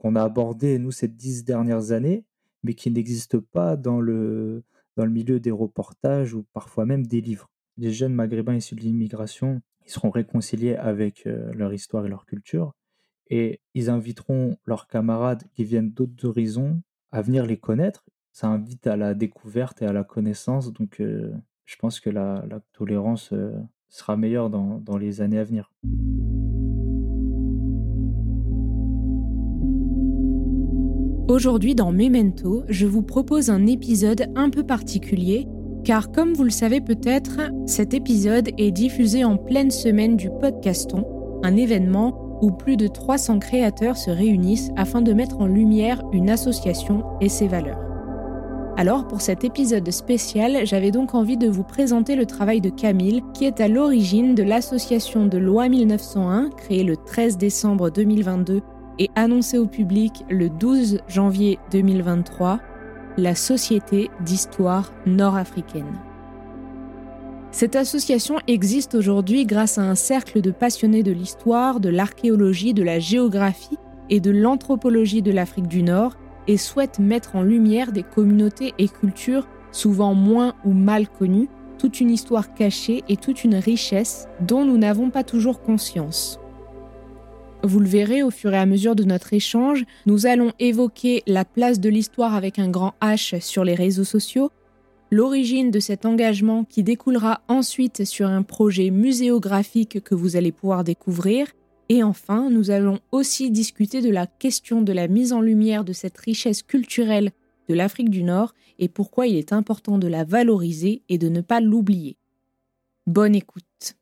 qu'on a abordés, nous, ces dix dernières années, mais qui n'existent pas dans le, dans le milieu des reportages ou parfois même des livres. Les jeunes maghrébins issus de l'immigration, ils seront réconciliés avec euh, leur histoire et leur culture, et ils inviteront leurs camarades qui viennent d'autres horizons à venir les connaître. Ça invite à la découverte et à la connaissance, donc euh, je pense que la, la tolérance euh, sera meilleure dans, dans les années à venir. Aujourd'hui dans Memento, je vous propose un épisode un peu particulier, car comme vous le savez peut-être, cet épisode est diffusé en pleine semaine du podcaston, un événement où plus de 300 créateurs se réunissent afin de mettre en lumière une association et ses valeurs. Alors pour cet épisode spécial, j'avais donc envie de vous présenter le travail de Camille, qui est à l'origine de l'association de loi 1901, créée le 13 décembre 2022 et annoncé au public le 12 janvier 2023, la Société d'histoire nord-africaine. Cette association existe aujourd'hui grâce à un cercle de passionnés de l'histoire, de l'archéologie, de la géographie et de l'anthropologie de l'Afrique du Nord et souhaite mettre en lumière des communautés et cultures souvent moins ou mal connues, toute une histoire cachée et toute une richesse dont nous n'avons pas toujours conscience. Vous le verrez au fur et à mesure de notre échange, nous allons évoquer la place de l'histoire avec un grand H sur les réseaux sociaux, l'origine de cet engagement qui découlera ensuite sur un projet muséographique que vous allez pouvoir découvrir, et enfin nous allons aussi discuter de la question de la mise en lumière de cette richesse culturelle de l'Afrique du Nord et pourquoi il est important de la valoriser et de ne pas l'oublier. Bonne écoute.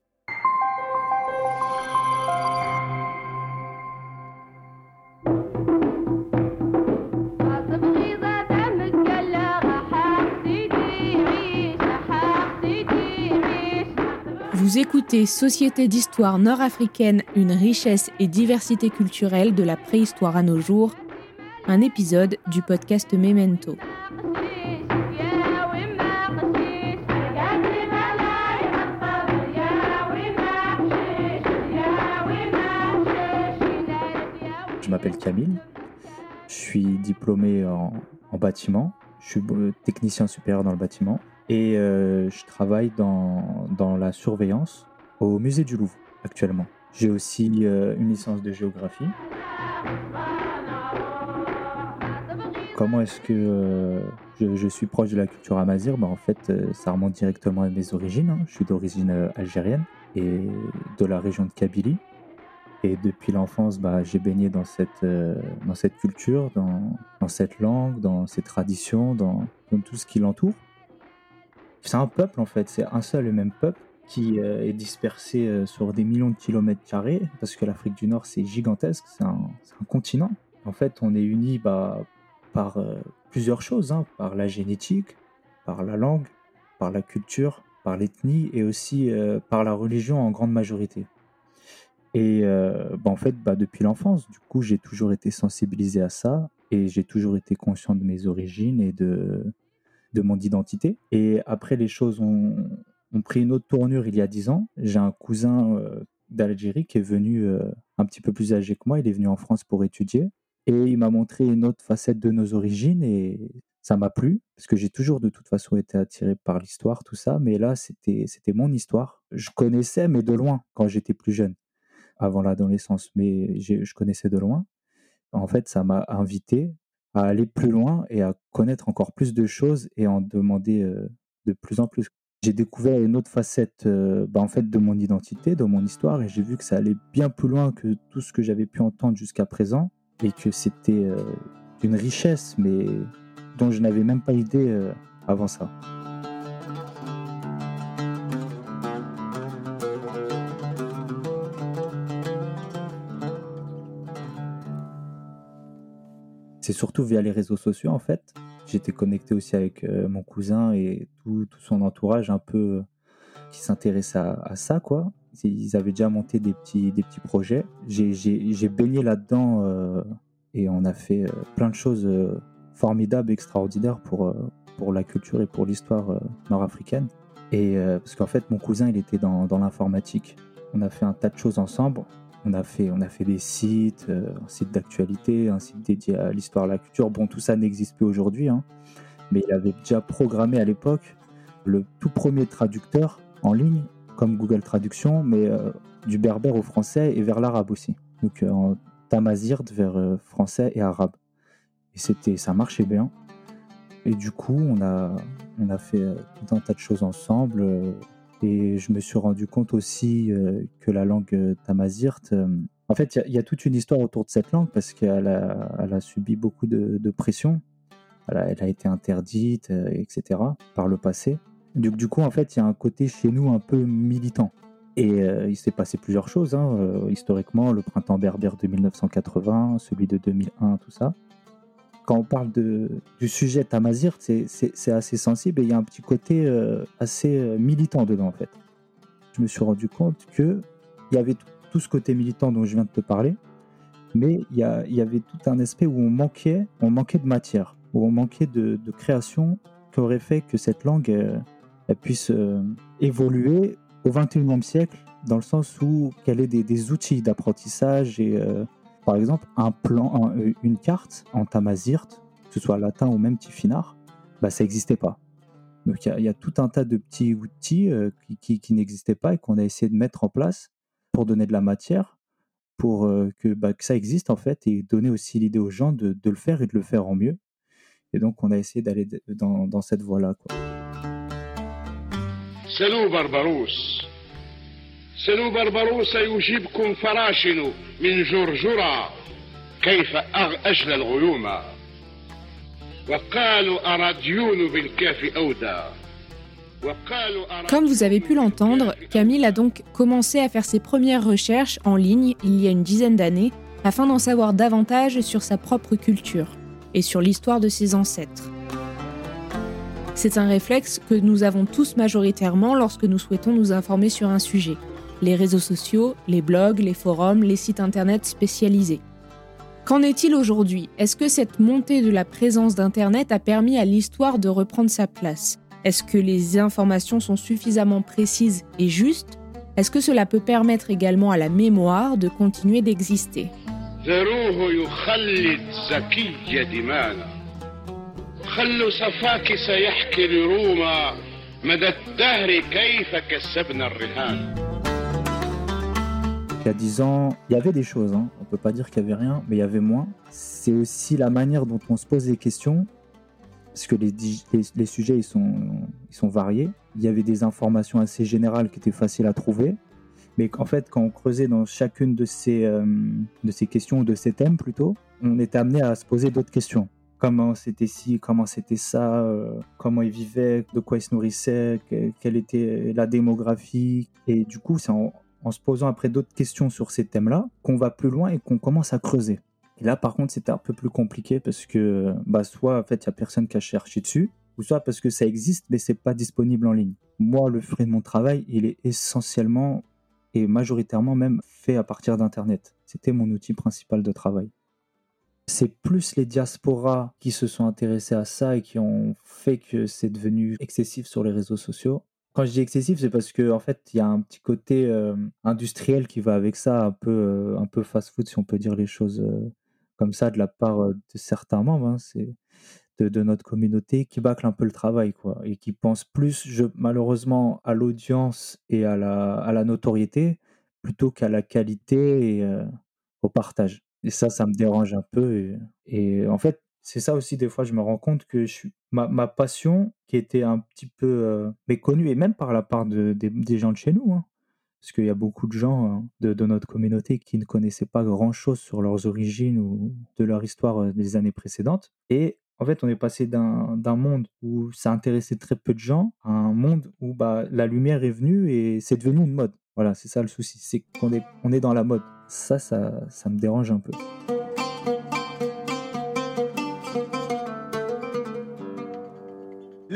Vous écoutez Société d'histoire nord-africaine, une richesse et diversité culturelle de la préhistoire à nos jours, un épisode du podcast Memento. Je m'appelle Camille, je suis diplômé en, en bâtiment, je suis euh, technicien supérieur dans le bâtiment et euh, je travaille dans, dans, la surveillance au musée du Louvre actuellement. J'ai aussi euh, une licence de géographie. Comment est-ce que euh, je, suis proche de la culture amazir bah, En fait, ça remonte directement à mes origines. Hein. Je suis d'origine algérienne et de la région de Kabylie. Et depuis l'enfance, bah, j'ai baigné dans cette, dans cette culture, dans, dans, cette langue, dans ces traditions, dans tout ce qui l'entoure. C'est un peuple en fait, c'est un seul et même peuple qui euh, est dispersé euh, sur des millions de kilomètres carrés, parce que l'Afrique du Nord c'est gigantesque, c'est un, continent. En fait, on est unis bah, par euh, plusieurs choses, hein, par la génétique, par la langue, par la culture, par l'ethnie et aussi par la religion en grande majorité. Et bah, en fait, bah, depuis l'enfance, du coup, j'ai toujours été sensibilisé à ça et j'ai toujours été conscient de mes origines et de, de mon identité. Et après, les choses ont, ont pris une autre tournure il y a dix ans. J'ai un cousin d'Algérie qui est venu un petit peu plus âgé que moi. Il est venu en France pour étudier. Et il m'a montré une autre facette de nos origines et ça m'a plu parce que j'ai toujours de toute façon été attiré par l'histoire, tout ça. Mais là, c'était c'était mon histoire. Je connaissais, mais de loin quand j'étais plus jeune, avant l'adolescence. Mais je connaissais de loin. En fait, ça m'a invité à aller plus loin et à connaître encore plus de choses et en demander de plus en plus. J'ai découvert une autre facette bah, en fait de mon identité, de mon histoire et j'ai vu que ça allait bien plus loin que tout ce que j'avais pu entendre jusqu'à présent et que c'était une richesse mais dont je n'avais même pas idée avant ça. C'est surtout via les réseaux sociaux en fait. J'étais connecté aussi avec euh, mon cousin et tout, son entourage un peu euh, qui s'intéressait à, ça quoi. Ils avaient déjà monté des petits, des petits projets. J'ai baigné là-dedans euh, et on a fait plein de choses formidables, extraordinaires pour, pour la culture et pour l'histoire nord-africaine. Et parce qu'en fait, mon cousin, il était dans l'informatique. On a fait un tas de choses ensemble. On a fait, on a fait des sites, euh, un site d'actualité, un site dédié à l'histoire, la culture. Bon, tout ça n'existe plus aujourd'hui, hein. mais il avait déjà programmé à l'époque le tout premier traducteur en ligne, comme Google Traduction, mais euh, du berbère au français et vers l'arabe aussi. Donc euh, en tamazirt vers français et arabe. Et c'était, ça marchait bien. Et du coup, on a, on a fait tout un tas de choses ensemble. Et je me suis rendu compte aussi euh, que la langue euh, tamazirt, euh, en fait, il y, a toute une histoire autour de cette langue parce qu'elle a, subi beaucoup de, pression. Elle a, elle a, été interdite, etc., par le passé. Du, du coup, en fait, il y a un côté chez nous un peu militant. Et il s'est passé plusieurs choses, hein, historiquement, le printemps berbère de 1980, celui de 2001, tout ça quand on parle du sujet Tamazir, c'est assez sensible et il y a un petit côté euh, assez euh, militant dedans en fait. Je me suis rendu compte qu'il y avait tout, ce côté militant dont je viens de te parler, mais il y, avait tout un aspect où on manquait, on manquait de matière, où on manquait de, création qui aurait fait que cette langue euh, puisse évoluer au 21e siècle dans le sens où qu'elle ait des outils d'apprentissage et par exemple, un plan, euh, une carte en tamazirt, que ce soit latin ou même tifinagh, bah, ça n'existait pas. Donc il y, a tout un tas de petits outils euh, qui, n'existaient pas et qu'on a essayé de mettre en place pour donner de la matière, pour euh, que, bah, que, ça existe en fait et donner aussi l'idée aux gens de, le faire et de le faire en mieux. Et donc on a essayé d'aller dans, cette voie-là. Salut Barbarousse سلو بربروس يجيبكم فراشن من جرجرة كيف أجل الغيوم وقالوا أراديون بالكاف أودى Comme vous avez pu l'entendre, Camille a donc commencé à faire ses premières recherches en ligne il y a une dizaine d'années afin d'en savoir davantage sur sa propre culture et sur l'histoire de ses ancêtres. C'est un réflexe que nous avons tous majoritairement lorsque nous souhaitons nous informer sur un sujet les réseaux sociaux, les blogs, les forums, les sites internet spécialisés. Qu'en est-il aujourd'hui? Est-ce que cette montée de la présence d'Internet a permis à l'histoire de reprendre sa place? Est-ce que les informations sont suffisamment précises et justes? Est-ce que cela peut permettre également à la mémoire de continuer d'exister? Y a 10 ans, il y avait des choses, hein. on ne peut pas dire qu'il n'y avait rien, mais il y avait moins. C'est aussi la manière dont on se pose des questions, parce que les, les, sujets ils sont, variés. Il y avait des informations assez générales qui étaient faciles à trouver, mais en fait, quand on creusait dans chacune de ces, euh, questions ou de ces thèmes plutôt, on était amené à se poser d'autres questions. Comment c'était ci, comment c'était ça, euh, comment ils vivaient, de quoi ils se nourrissaient, quelle était la démographie. Et du coup, c'est en, en se posant après d'autres questions sur ces thèmes-là, qu'on va plus loin et qu'on commence à creuser. Là, par contre, c'était un peu plus compliqué parce que, bah, soit en fait, il y a personne qui a cherché dessus, ou soit parce que ça existe, mais c'est pas disponible en ligne. Moi, le fruit de mon travail, il est essentiellement et majoritairement même fait à partir d'Internet. C'était mon outil principal de travail. C'est plus les diasporas qui se sont intéressés à ça et qui ont fait que c'est devenu excessif sur les réseaux sociaux Quand je dis excessif, c'est parce qu'en en fait, il y a un petit côté industriel qui va avec ça, un peu, un peu fast-food, si on peut dire les choses comme ça, de la part de certains membres hein, de, notre communauté qui bâclent un peu le travail, quoi, et qui pensent plus, malheureusement, à l'audience et à la, notoriété plutôt qu'à la qualité et au partage. Et ça, ça me dérange un peu. Et en fait, c'est ça aussi, des fois, je me rends compte que je ma, passion, qui était un petit peu euh, méconnue, et même par la part de, des gens de chez nous, hein, parce qu'il y a beaucoup de gens hein, de, de, notre communauté qui ne connaissaient pas grand-chose sur leurs origines ou de leur histoire euh, des années précédentes. Et en fait, on est passé d'un monde où ça intéressait très peu de gens à un monde où bah, la lumière est venue et c'est devenu une mode. Voilà, c'est ça le souci, c'est qu'on est, on est dans la mode. Ça, ça, ça me dérange un peu.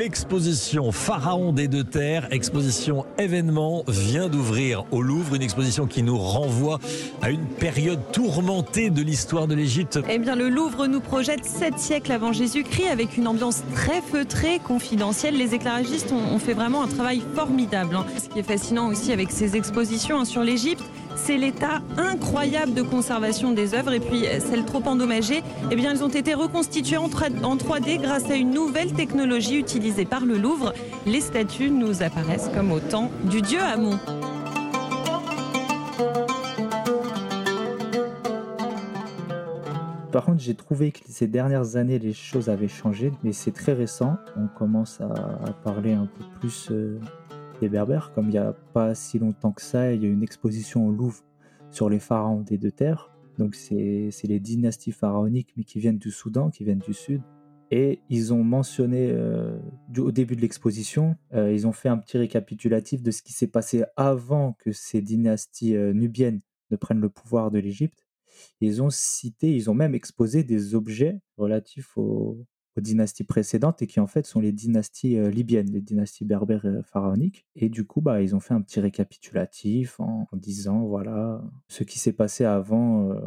L'exposition Pharaon des deux terres, exposition événement, vient d'ouvrir au Louvre, une exposition qui nous renvoie à une période tourmentée de l'histoire de l'Égypte. Eh bien, le Louvre nous projette sept siècles avant Jésus-Christ avec une ambiance très feutrée, confidentielle. Les éclairagistes ont, fait vraiment un travail formidable. Hein. Ce qui est fascinant aussi avec ces expositions hein, sur l'Égypte, c'est l'état incroyable de conservation des œuvres et puis celles trop endommagées, eh bien elles ont été reconstituées en 3D grâce à une nouvelle technologie utilisée par le Louvre. Les statues nous apparaissent comme au temps du dieu Amon. Par contre, j'ai trouvé que ces dernières années, les choses avaient changé, mais c'est très récent. On commence à, parler un peu plus euh, Berbères, comme il n'y a pas si longtemps que ça, il y a une exposition au Louvre sur les pharaons des deux terres. Donc c'est les dynasties pharaoniques, mais qui viennent du Soudan, qui viennent du Sud. Et ils ont mentionné euh, au début de l'exposition, euh, ils ont fait un petit récapitulatif de ce qui s'est passé avant que ces dynasties euh, nubiennes ne prennent le pouvoir de l'Égypte. Ils ont cité, ils ont même exposé des objets relatifs aux, aux dynasties précédentes et qui en fait sont les dynasties euh, libyennes, les dynasties berbères euh, pharaoniques. Et du coup, bah, ils ont fait un petit récapitulatif en, disant voilà ce qui s'est passé avant, euh,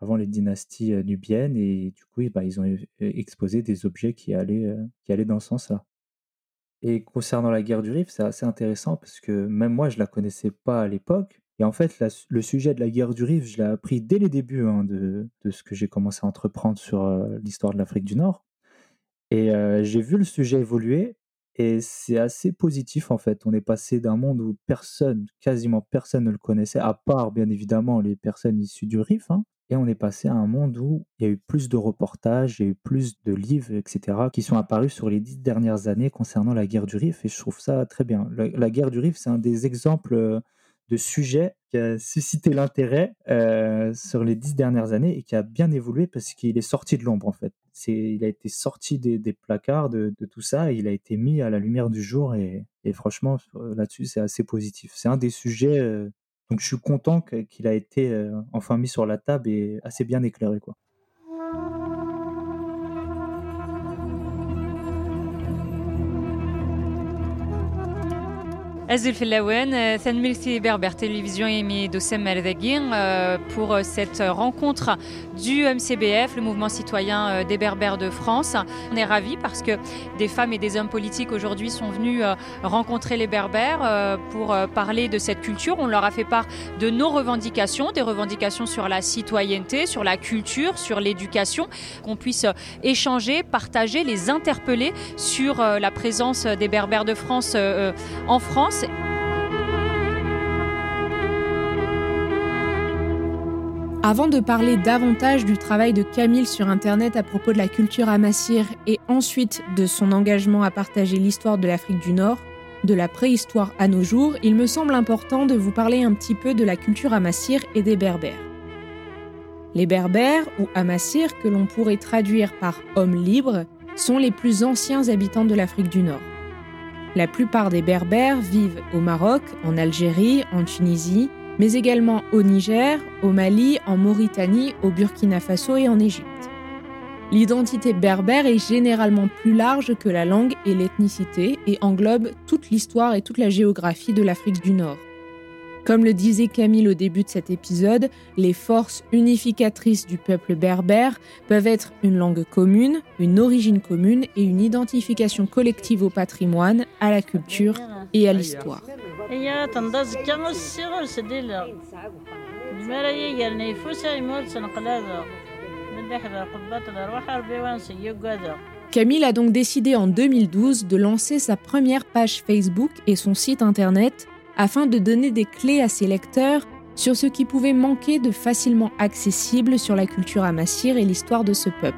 avant les dynasties nubiennes et du coup, bah, ils ont exposé des objets qui allaient, qui allaient dans ce sens-là. Et concernant la guerre du Rif, c'est assez intéressant parce que même moi, je la connaissais pas à l'époque. Et en fait, le sujet de la guerre du Rif, je l'ai appris dès les débuts hein, de, de, ce que j'ai commencé à entreprendre sur l'histoire de l'Afrique du Nord. Et j'ai vu le sujet évoluer et c'est assez positif en fait. On est passé d'un monde où personne, quasiment personne ne le connaissait, à part bien évidemment les personnes issues du RIF, hein, et on est passé à un monde où il y a eu plus de reportages, il y a eu plus de livres, etc., qui sont apparus sur les dix dernières années concernant la guerre du Rif, et je trouve ça très bien. La, guerre du Rif, c'est un des exemples de sujets qui a suscité l'intérêt sur les dix dernières années et qui a bien évolué parce qu'il est sorti de l'ombre en fait il a été sorti des, placards de, tout ça et il a été mis à la lumière du jour et, franchement euh, là-dessus c'est assez positif. C'est un des sujets euh, donc je suis content qu'il a été euh, enfin mis sur la table et assez bien éclairé quoi. Azul Fellawen, Merci Berber Télévision et Dossem euh, pour euh, cette rencontre du MCBF, le mouvement citoyen euh, des Berbères de France. On est ravis parce que des femmes et des hommes politiques aujourd'hui sont venus rencontrer les Berbères pour parler de cette culture. On leur a fait part de nos revendications, des revendications sur la citoyenneté, sur la culture, sur l'éducation, qu'on puisse échanger, partager, les interpeller sur la présence des Berbères de France en France avant de parler davantage du travail de Camille sur Internet à propos de la culture amassire et ensuite de son engagement à partager l'histoire de l'Afrique du Nord, de la préhistoire à nos jours, il me semble important de vous parler un petit peu de la culture amassire et des berbères. Les berbères, ou amassir, que l'on pourrait traduire par hommes libres, sont les plus anciens habitants de l'Afrique du Nord. La plupart des Berbères vivent au Maroc, en Algérie, en Tunisie, mais également au Niger, au Mali, en Mauritanie, au Burkina Faso et en Égypte. L'identité berbère est généralement plus large que la langue et l'ethnicité et englobe toute l'histoire et toute la géographie de l'Afrique du Nord. Comme le disait Camille au début de cet épisode, les forces unificatrices du peuple berbère peuvent être une langue commune, une origine commune et une identification collective au patrimoine, à la culture et à l'histoire. Camille a donc décidé en 2012 de lancer sa première page Facebook et son site internet afin de donner des clés à ses lecteurs sur ce qui pouvait manquer de facilement accessible sur la culture amassire et l'histoire de ce peuple.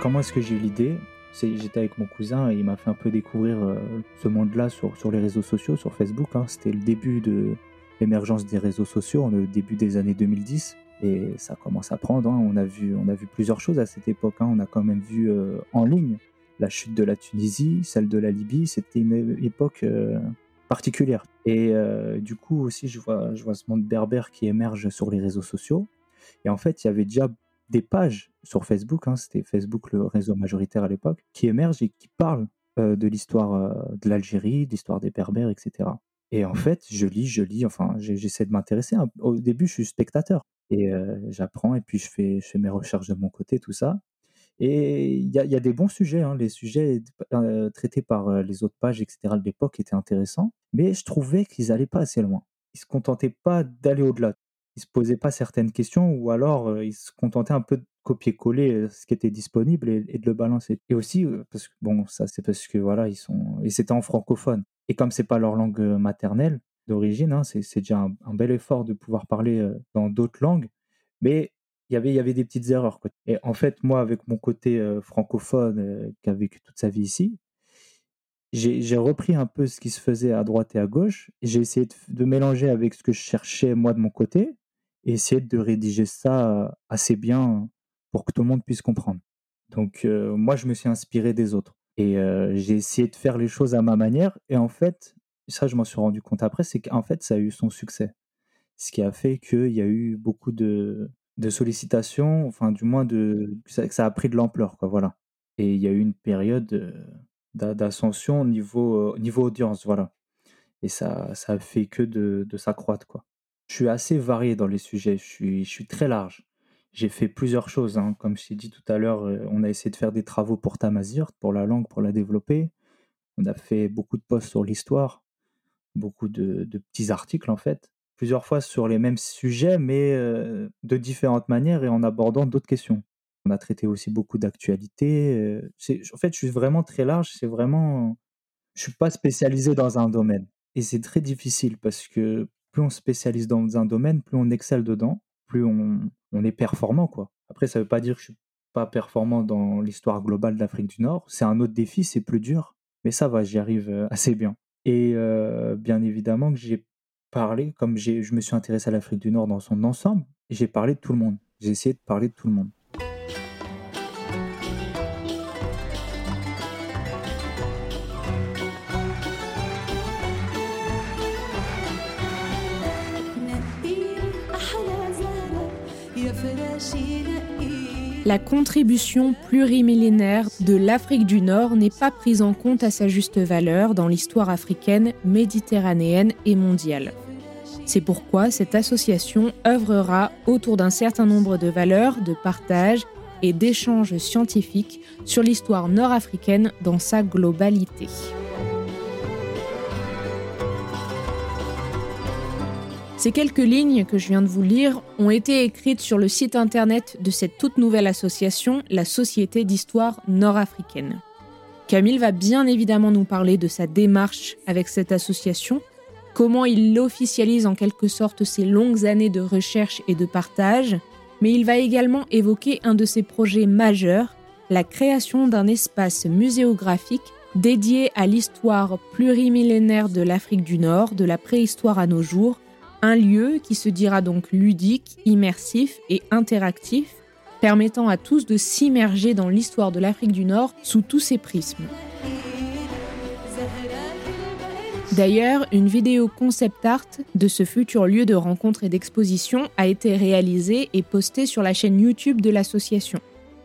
Comment est-ce que j'ai eu l'idée? J'étais avec mon cousin et il m'a fait un peu découvrir euh, ce monde-là sur, les réseaux sociaux, sur Facebook. Hein. C'était le début de l'émergence des réseaux sociaux, le début des années 2010. Et ça commence à prendre. Hein. On, a vu, on a vu plusieurs choses à cette époque. Hein. On a quand même vu euh, en ligne la chute de la Tunisie, celle de la Libye. C'était une époque euh, particulière. Et euh, du coup aussi, je vois, ce monde berbère qui émerge sur les réseaux sociaux. Et en fait, il y avait déjà des pages sur Facebook, hein, c'était Facebook le réseau majoritaire à l'époque, qui émergent et qui parlent euh, de l'histoire de l'Algérie, de l'histoire des Berbères, etc. Et en fait, je lis, je lis, enfin, j'essaie de m'intéresser. Au début, je suis spectateur et j'apprends et puis je fais mes recherches de mon côté, tout ça. Et il y, a des bons sujets, hein. les sujets euh, traités par euh, les autres pages, etc. de l'époque étaient intéressants, mais je trouvais qu'ils n'allaient pas assez loin. Ils se contentaient pas d'aller au-delà. Ils se posaient pas certaines questions, ou alors euh, ils se contentaient un peu de copier-coller ce qui était disponible et, de le balancer. Et aussi, parce que bon, ça c'est parce que voilà, ils sont et c'était en francophone. Et comme c'est pas leur langue maternelle d'origine, hein, c'est déjà un, un, bel effort de pouvoir parler dans d'autres langues. Mais il y avait, il y avait des petites erreurs. Et en fait, moi, avec mon côté euh, francophone euh, qui a vécu toute sa vie ici, j'ai repris un peu ce qui se faisait à droite et à gauche. J'ai essayé de, mélanger avec ce que je cherchais moi de mon côté et essayer de rédiger ça assez bien pour que tout le monde puisse comprendre. Donc, euh, moi, je me suis inspiré des autres. Et j'ai essayé de faire les choses à ma manière. Et en fait, ça, je m'en suis rendu compte après, c'est qu'en fait, ça a eu son succès. Ce qui a fait qu'il y a eu beaucoup de, de sollicitations, enfin du moins de que ça, a pris de l'ampleur, quoi, voilà. Et il y a eu une période euh, d'ascension au niveau, niveau audience, voilà. Et ça, ça fait que de, de s'accroître, quoi. Je suis assez varié dans les sujets, je suis, je suis très large. J'ai fait plusieurs choses, hein. comme je t'ai dit tout à l'heure, euh, on a essayé de faire des travaux pour Tamazir, pour la langue, pour la développer. On a fait beaucoup de posts sur l'histoire, beaucoup de, de petits articles en fait plusieurs fois sur les mêmes sujets, mais de différentes manières et en abordant d'autres questions. On a traité aussi beaucoup d'actualités. en fait, je suis vraiment très large. C'est vraiment, je suis pas spécialisé dans un domaine. Et c'est très difficile parce que plus on spécialise dans un domaine, plus on excelle dedans, plus on, on est performant, quoi. Après, ça veut pas dire que je suis pas performant dans l'histoire globale d'Afrique du Nord. C'est un autre défi, c'est plus dur, mais ça va, j'y arrive assez bien. Et bien évidemment que j'ai parlé, comme je me suis intéressé à l'Afrique du Nord dans son ensemble, j'ai parlé de tout le monde. J'ai essayé de parler de tout le monde. La contribution plurimillénaire de l'Afrique du Nord n'est pas prise en compte à sa juste valeur dans l'histoire africaine, méditerranéenne et mondiale. C'est pourquoi cette association œuvrera autour d'un certain nombre de valeurs de partage et d'échanges scientifiques sur l'histoire nord-africaine dans sa globalité. Ces quelques lignes que je viens de vous lire ont été écrites sur le site internet de cette toute nouvelle association, la Société d'histoire nord-africaine. Camille va bien évidemment nous parler de sa démarche avec cette association comment il officialise en quelque sorte ses longues années de recherche et de partage, mais il va également évoquer un de ses projets majeurs, la création d'un espace muséographique dédié à l'histoire plurimillénaire de l'Afrique du Nord, de la préhistoire à nos jours, un lieu qui se dira donc ludique, immersif et interactif, permettant à tous de s'immerger dans l'histoire de l'Afrique du Nord sous tous ses prismes. D'ailleurs, une vidéo concept art de ce futur lieu de rencontre et d'exposition a été réalisée et postée sur la chaîne YouTube de l'association.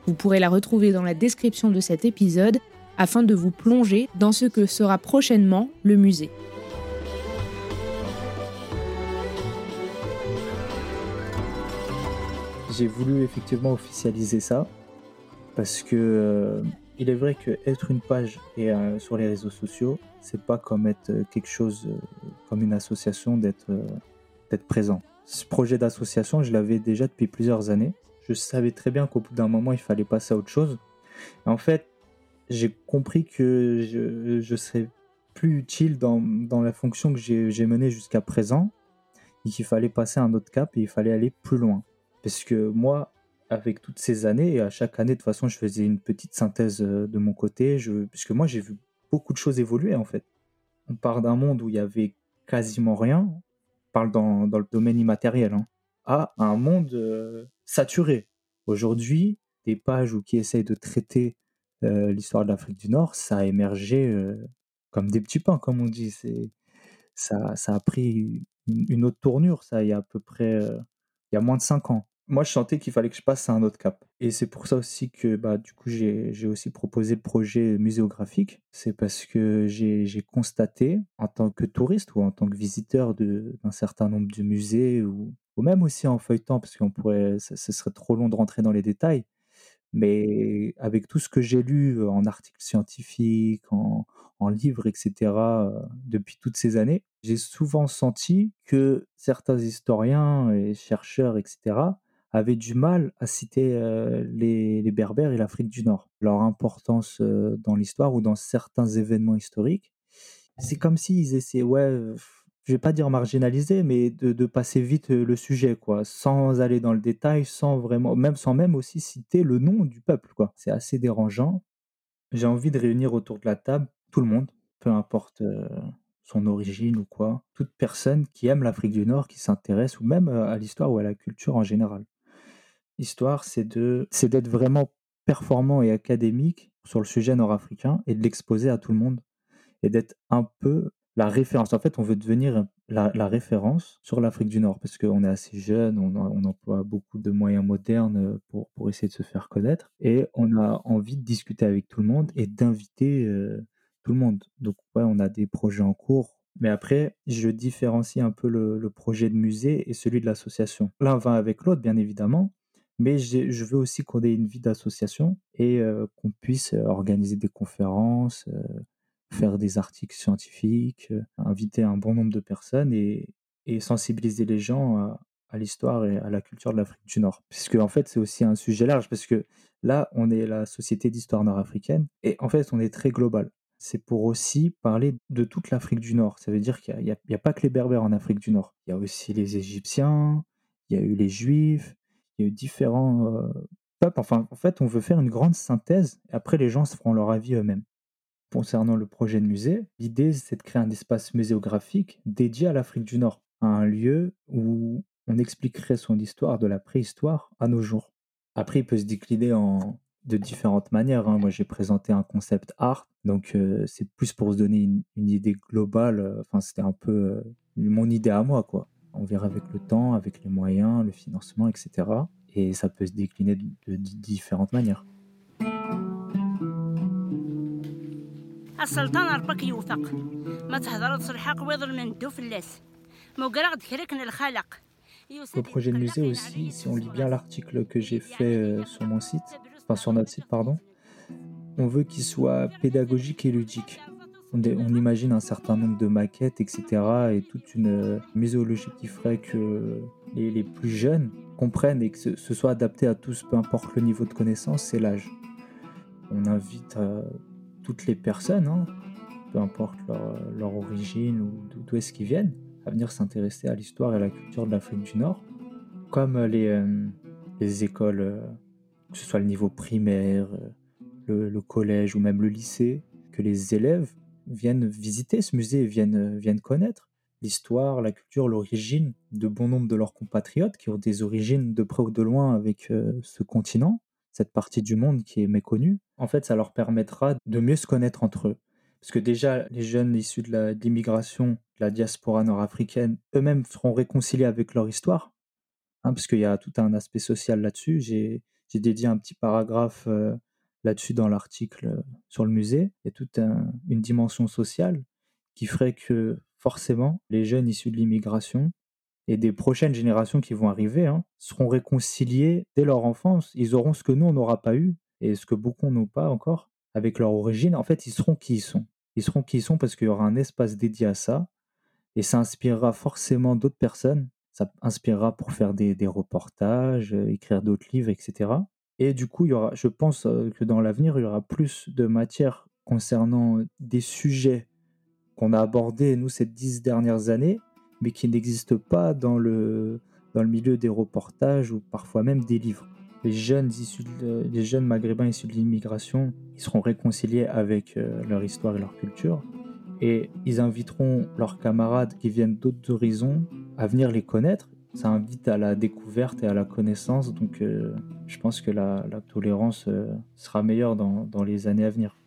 Vous pourrez la retrouver dans la description de cet épisode afin de vous plonger dans ce que sera prochainement le musée. J'ai voulu effectivement officialiser ça parce que euh, il est vrai que être une page et euh, sur les réseaux sociaux, c'est pas comme être euh, quelque chose, comme une association, d'être d'être présent. Ce projet d'association, je l'avais déjà depuis plusieurs années. Je savais très bien qu'au bout d'un moment, il fallait passer à autre chose. En fait, j'ai compris que je, je serais plus utile dans, dans la fonction que j'ai menée jusqu'à présent et qu'il fallait passer à un autre cap et il fallait aller plus loin. Parce que moi, avec toutes ces années, et à chaque année, de toute façon, je faisais une petite synthèse euh, de mon côté, je, parce que moi, j'ai vu beaucoup de choses évoluer, en fait. On part d'un monde où il y avait quasiment rien, on parle dans, dans le domaine immatériel, hein, à un monde euh, saturé. Aujourd'hui, des pages où qui essayent de traiter euh, l'histoire de l'Afrique du Nord, ça a émergé comme des petits pains, comme on dit. C'est, ça, ça a pris une, autre tournure, ça, il y a à peu près, il y a moins de cinq ans. Moi, je sentais qu'il fallait que je passe à un autre cap. Et c'est pour ça aussi que, bah, du coup, j'ai aussi proposé le projet muséographique. C'est parce que j'ai constaté, en tant que touriste ou en tant que visiteur d'un certain nombre de musées, ou, même aussi en feuilletant, parce qu'on pourrait, ce serait trop long de rentrer dans les détails, mais avec tout ce que j'ai lu euh, en articles scientifiques, en, en livres, etc., euh, depuis toutes ces années, j'ai souvent senti que certains historiens et chercheurs, etc., avaient du mal à citer euh, les, Berbères et l'Afrique du Nord, leur importance euh, dans l'histoire ou dans certains événements historiques. C'est comme s'ils essaient, ouais, je vais pas dire marginaliser, mais de, passer vite euh, le sujet, quoi, sans aller dans le détail, sans vraiment, même sans même aussi citer le nom du peuple, quoi. C'est assez dérangeant. J'ai envie de réunir autour de la table tout le monde, peu importe son origine ou quoi, toute personne qui aime l'Afrique du Nord, qui s'intéresse ou même à l'histoire ou à la culture en général. L'histoire, c'est d'être vraiment performant et académique sur le sujet nord-africain et de l'exposer à tout le monde et d'être un peu la référence. En fait, on veut devenir la, la référence sur l'Afrique du Nord parce qu'on est assez jeune, on, on emploie beaucoup de moyens modernes euh, pour, pour essayer de se faire connaître et on a envie de discuter avec tout le monde et d'inviter euh, tout le monde. Donc, ouais, on a des projets en cours. Mais après, je différencie un peu le, le projet de musée et celui de l'association. L'un va avec l'autre, bien évidemment, mais je veux aussi qu'on ait une vie d'association et qu'on puisse organiser des conférences, faire des articles scientifiques, inviter un bon nombre de personnes et, sensibiliser les gens à, l'histoire et à la culture de l'Afrique du Nord. Puisque en fait, c'est aussi un sujet large, parce que là, on est la Société d'histoire nord-africaine et en fait, on est très global. C'est pour aussi parler de toute l'Afrique du Nord. Ça veut dire qu'il n'y a pas que les Berbères en Afrique du Nord. Il y a aussi les Égyptiens, il y a eu les Juifs, il y a eu différents euh, peuples. Enfin, en fait, on veut faire une grande synthèse et après, les gens se feront leur avis eux-mêmes. Concernant le projet de musée, l'idée, c'est de créer un espace muséographique dédié à l'Afrique du Nord, un lieu où on expliquerait son histoire de la préhistoire à nos jours. Après, il peut se décliner en de différentes manières. hein. Moi, j'ai présenté un concept art, donc euh, c'est plus pour se donner une, idée globale. euh, Enfin, c'était un peu mon idée à moi, quoi. On verra avec le temps, avec les moyens, le financement, etc. Et ça peut se décliner de, de- de différentes manières. السلطان ربك يوفق ما تهضر تصرحق ويضل من دو فلاس مو قرا ذكرك الخالق Le projet de musée aussi, si on lit bien l'article que j'ai fait euh, sur mon site, enfin sur notre site, pardon, on veut qu'il soit pédagogique et ludique. On, imagine un certain nombre de maquettes, etc. et toute une euh, muséologie qui ferait que les, plus jeunes comprennent et que ce, soit adapté à tous, peu importe le niveau de connaissance et l'âge. On invite euh, toutes les personnes, hein, peu importe leur, leur origine ou d'où est-ce qu'ils viennent, à venir s'intéresser à l'histoire et à la culture de l'Afrique du Nord, comme euh, les, euh, les écoles, euh, que ce soit le niveau primaire, euh, le collège ou même le lycée, que les élèves viennent visiter ce musée, viennent, euh, viennent connaître l'histoire, la culture, l'origine de bon nombre de leurs compatriotes qui ont des origines de près ou de loin avec euh, ce continent, cette partie du monde qui est méconnue. En fait, ça leur permettra de mieux se connaître entre eux. Parce que déjà, les jeunes issus de l'immigration, de la diaspora nord-africaine, eux-mêmes seront réconciliés avec leur histoire, hein, parce qu'il y a tout un aspect social là-dessus. J'ai j'ai dédié un petit paragraphe euh, là-dessus dans l'article euh, sur le musée. Il y a toute un- une dimension sociale qui ferait que forcément, les jeunes issus de l'immigration et des prochaines générations qui vont arriver hein, seront réconciliés dès leur enfance. Ils auront ce que nous, on n'aura pas eu et ce que beaucoup n'ont pas encore. avec leur origine, en fait, ils seront qui ils sont. Ils seront qui ils sont parce qu'il y aura un espace dédié à ça et ça inspirera forcément d'autres personnes. Ça inspirera pour faire des, des reportages, euh, écrire d'autres livres, etc. Et du coup, il y aura, je pense euh, que dans l'avenir, il y aura plus de matière concernant des sujets qu'on a abordés, nous, ces dix dernières années, mais qui n'existent pas dans le, dans le milieu des reportages ou parfois même des livres. Les jeunes, issus les jeunes maghrébins issus de l'immigration, ils seront réconciliés avec euh, leur histoire et leur culture. Et ils inviteront leurs camarades qui viennent d'autres horizons à venir les connaître. Ça invite à la découverte et à la connaissance. Donc euh, je pense que la, tolérance euh, sera meilleure dans, les années à venir.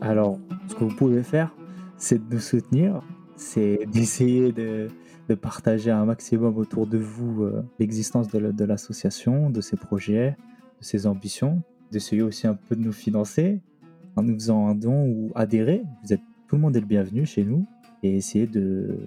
Alors, ce que vous pouvez faire, c'est de nous soutenir, c'est d'essayer de, partager un maximum autour de vous euh, l'existence de l'association, de ses projets, de ses ambitions, d'essayer aussi un peu de nous financer en nous faisant un don ou adhérer. Vous êtes, tout le monde est le bienvenu chez nous et essayer de,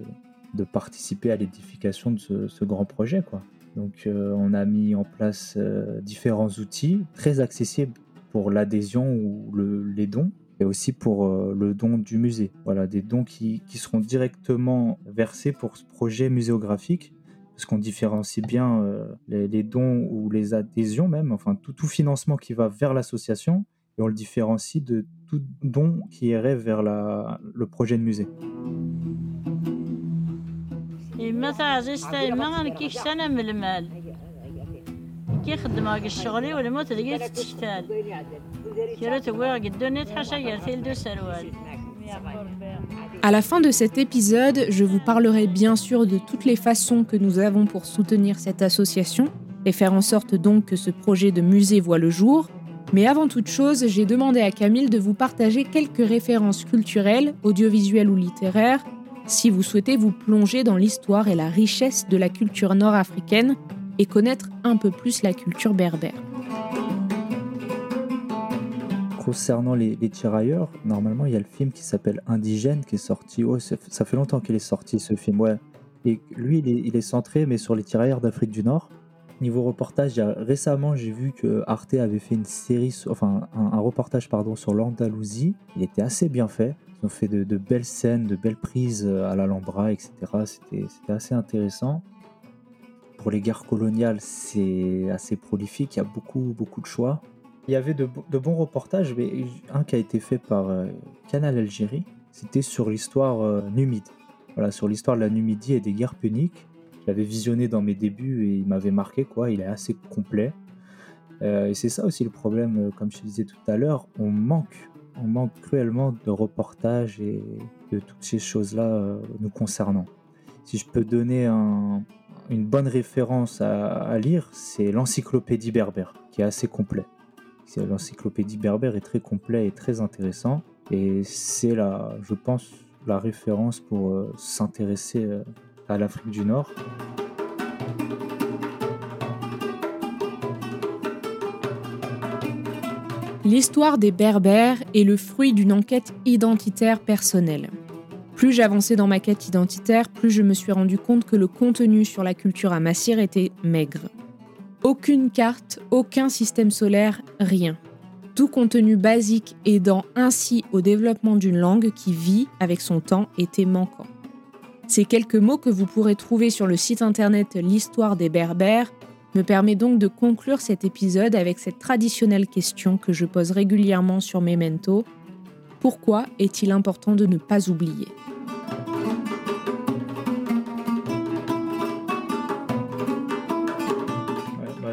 participer à l'édification de ce, grand projet. Quoi. Donc euh, on a mis en place euh, différents outils très accessibles pour l'adhésion ou les dons et aussi pour euh, le don du musée. Voilà, des dons qui, qui, seront directement versés pour ce projet muséographique, parce qu'on différencie bien euh, les, dons ou les adhésions même, enfin tout, financement qui va vers l'association, et on le différencie de tout don qui irait vers le projet de musée. À la fin de cet épisode, je vous parlerai bien sûr de toutes les façons que nous avons pour soutenir cette association et faire en sorte donc que ce projet de musée voit le jour. Mais avant toute chose, j'ai demandé à Camille de vous partager quelques références culturelles, audiovisuelles ou littéraires, si vous souhaitez vous plonger dans l'histoire et la richesse de la culture nord-africaine et connaître un peu plus la culture berbère. Concernant les, tirailleurs, normalement il y a le film qui s'appelle Indigène qui est sorti. Oh, ça fait longtemps qu'il est sorti ce film, ouais. Et lui, il est, centré, mais sur les tirailleurs d'Afrique du Nord. Niveau reportage, récemment j'ai vu que Arte avait fait une série, enfin un, reportage pardon sur l'Andalousie. Il était assez bien fait. Ils ont fait de, de, belles scènes, de belles prises à l'Alhambra, etc. C'était assez intéressant pour les guerres coloniales, c'est assez prolifique, il y a beaucoup, beaucoup de choix. Il y avait de, bons reportages, mais un qui a été fait par euh, Canal Algérie, c'était sur l'histoire euh, numide. Voilà, sur l'histoire de la Numidie et des guerres puniques. Je l'avais visionné dans mes débuts et il m'avait marqué, quoi. Il est assez complet. Euh, et c'est ça aussi le problème, comme je te disais tout à l'heure, on manque, on manque cruellement de reportages et de toutes ces choses-là nous concernant. Si je peux donner un, une bonne référence à, lire, c'est l'encyclopédie berbère, qui est assez complet. L'encyclopédie berbère est très complet et très intéressant, et c'est la, je pense, la référence pour euh, s'intéresser euh, à l'Afrique du Nord. L'histoire des Berbères est le fruit d'une enquête identitaire personnelle. Plus j'avançais dans ma quête identitaire, plus je me suis rendu compte que le contenu sur la culture à Massir était maigre. Aucune carte, aucun système solaire, rien. Tout contenu basique aidant ainsi au développement d'une langue qui vit avec son temps était manquant. Ces quelques mots que vous pourrez trouver sur le site internet L'histoire des Berbères me permet donc de conclure cet épisode avec cette traditionnelle question que je pose régulièrement sur Memento. Pourquoi est-il important de ne pas oublier?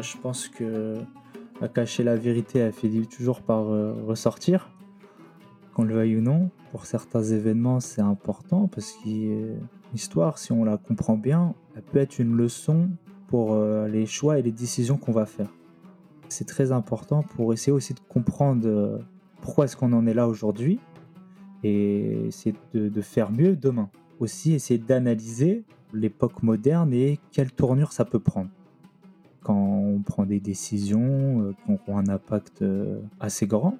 Je pense que cacher la vérité, elle finit toujours par euh, ressortir, qu'on le veuille ou non. Pour certains événements, c'est important parce que l'histoire, si on la comprend bien, elle peut être une leçon pour euh, les choix et les décisions qu'on va faire. C'est très important pour essayer aussi de comprendre euh, pourquoi est-ce qu'on en est là aujourd'hui et essayer de faire mieux demain. Aussi essayer d'analyser l'époque moderne et quelle tournure ça peut prendre quand on prend des décisions euh, qui ont un impact euh, assez grand,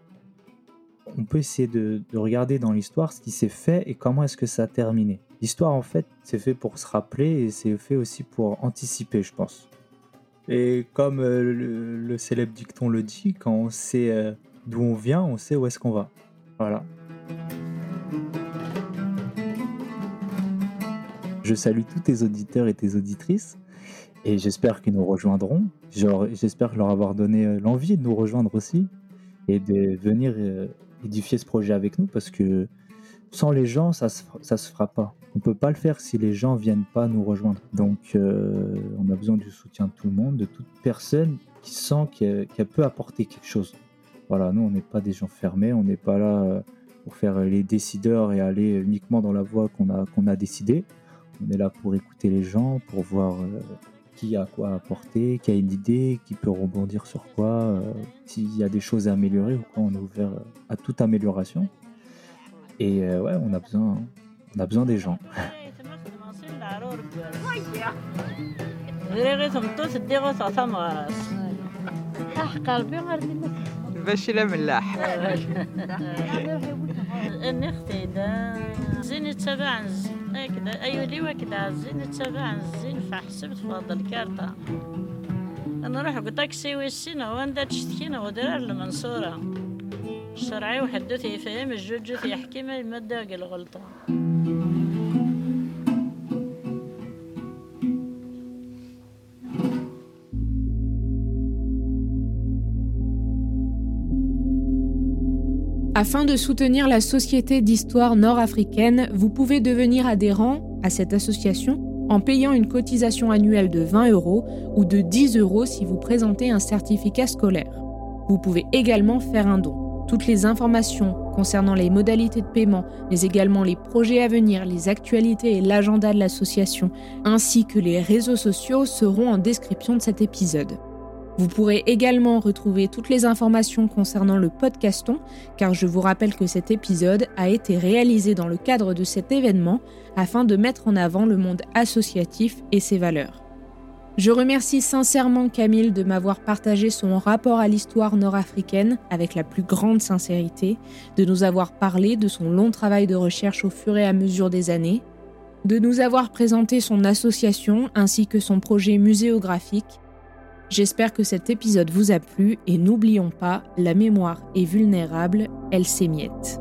on peut essayer de, regarder dans l'histoire ce qui s'est fait et comment est-ce que ça a terminé. L'histoire, en fait, c'est fait pour se rappeler et c'est fait aussi pour anticiper, je pense. Et comme euh, le, célèbre dicton le dit, quand on sait d'où on vient, on sait où est-ce qu'on va. Voilà. Je salue tous tes auditeurs et tes auditrices et j'espère qu'ils nous rejoindront. J'espère leur avoir donné euh, l'envie de nous rejoindre aussi et de venir euh, édifier ce projet avec nous parce que sans les gens, ça se, ça se fera pas. On peut pas le faire si les gens viennent pas nous rejoindre. Donc, euh, on a besoin du soutien de tout le monde, de toute personne qui sent qu'elle qu'elle peut apporter quelque chose. Voilà, nous, on n'est pas des gens fermés, on n'est pas là pour faire les décideurs et aller uniquement dans la voie qu'on a, qu'on a décidé. On est là pour écouter les gens, pour voir qui a quoi apporter, qui a une idée, qui peut rebondir sur quoi, euh, s'il y a des choses à améliorer ou quoi, on est ouvert euh, à toute amélioration. Et euh, ouais, on a besoin, on a besoin des gens. لا ملاح. نختي دا زين تبع هكذا. ايوا لي وكذا زين تبع زين فحسبت فاضل كارطة. نروح بطاكسي والسينا واندا تشتكينا ودرار المنصورة. الشرعي وحدث يفهم الجوجث يحكي ما يمدى الغلطة. Afin de soutenir la Société d'histoire nord-africaine, vous pouvez devenir adhérent à cette association en payant une cotisation annuelle de 20 euros ou de 10 euros si vous présentez un certificat scolaire. Vous pouvez également faire un don. Toutes les informations concernant les modalités de paiement, mais également les projets à venir, les actualités et l'agenda de l'association, ainsi que les réseaux sociaux seront en description de cet épisode. Vous pourrez également retrouver toutes les informations concernant le podcaston, car je vous rappelle que cet épisode a été réalisé dans le cadre de cet événement afin de mettre en avant le monde associatif et ses valeurs. Je remercie sincèrement Camille de m'avoir partagé son rapport à l'histoire nord-africaine avec la plus grande sincérité, de nous avoir parlé de son long travail de recherche au fur et à mesure des années, de nous avoir présenté son association ainsi que son projet muséographique J'espère que cet épisode vous a plu et n'oublions pas, la mémoire est vulnérable, elle s'émiette.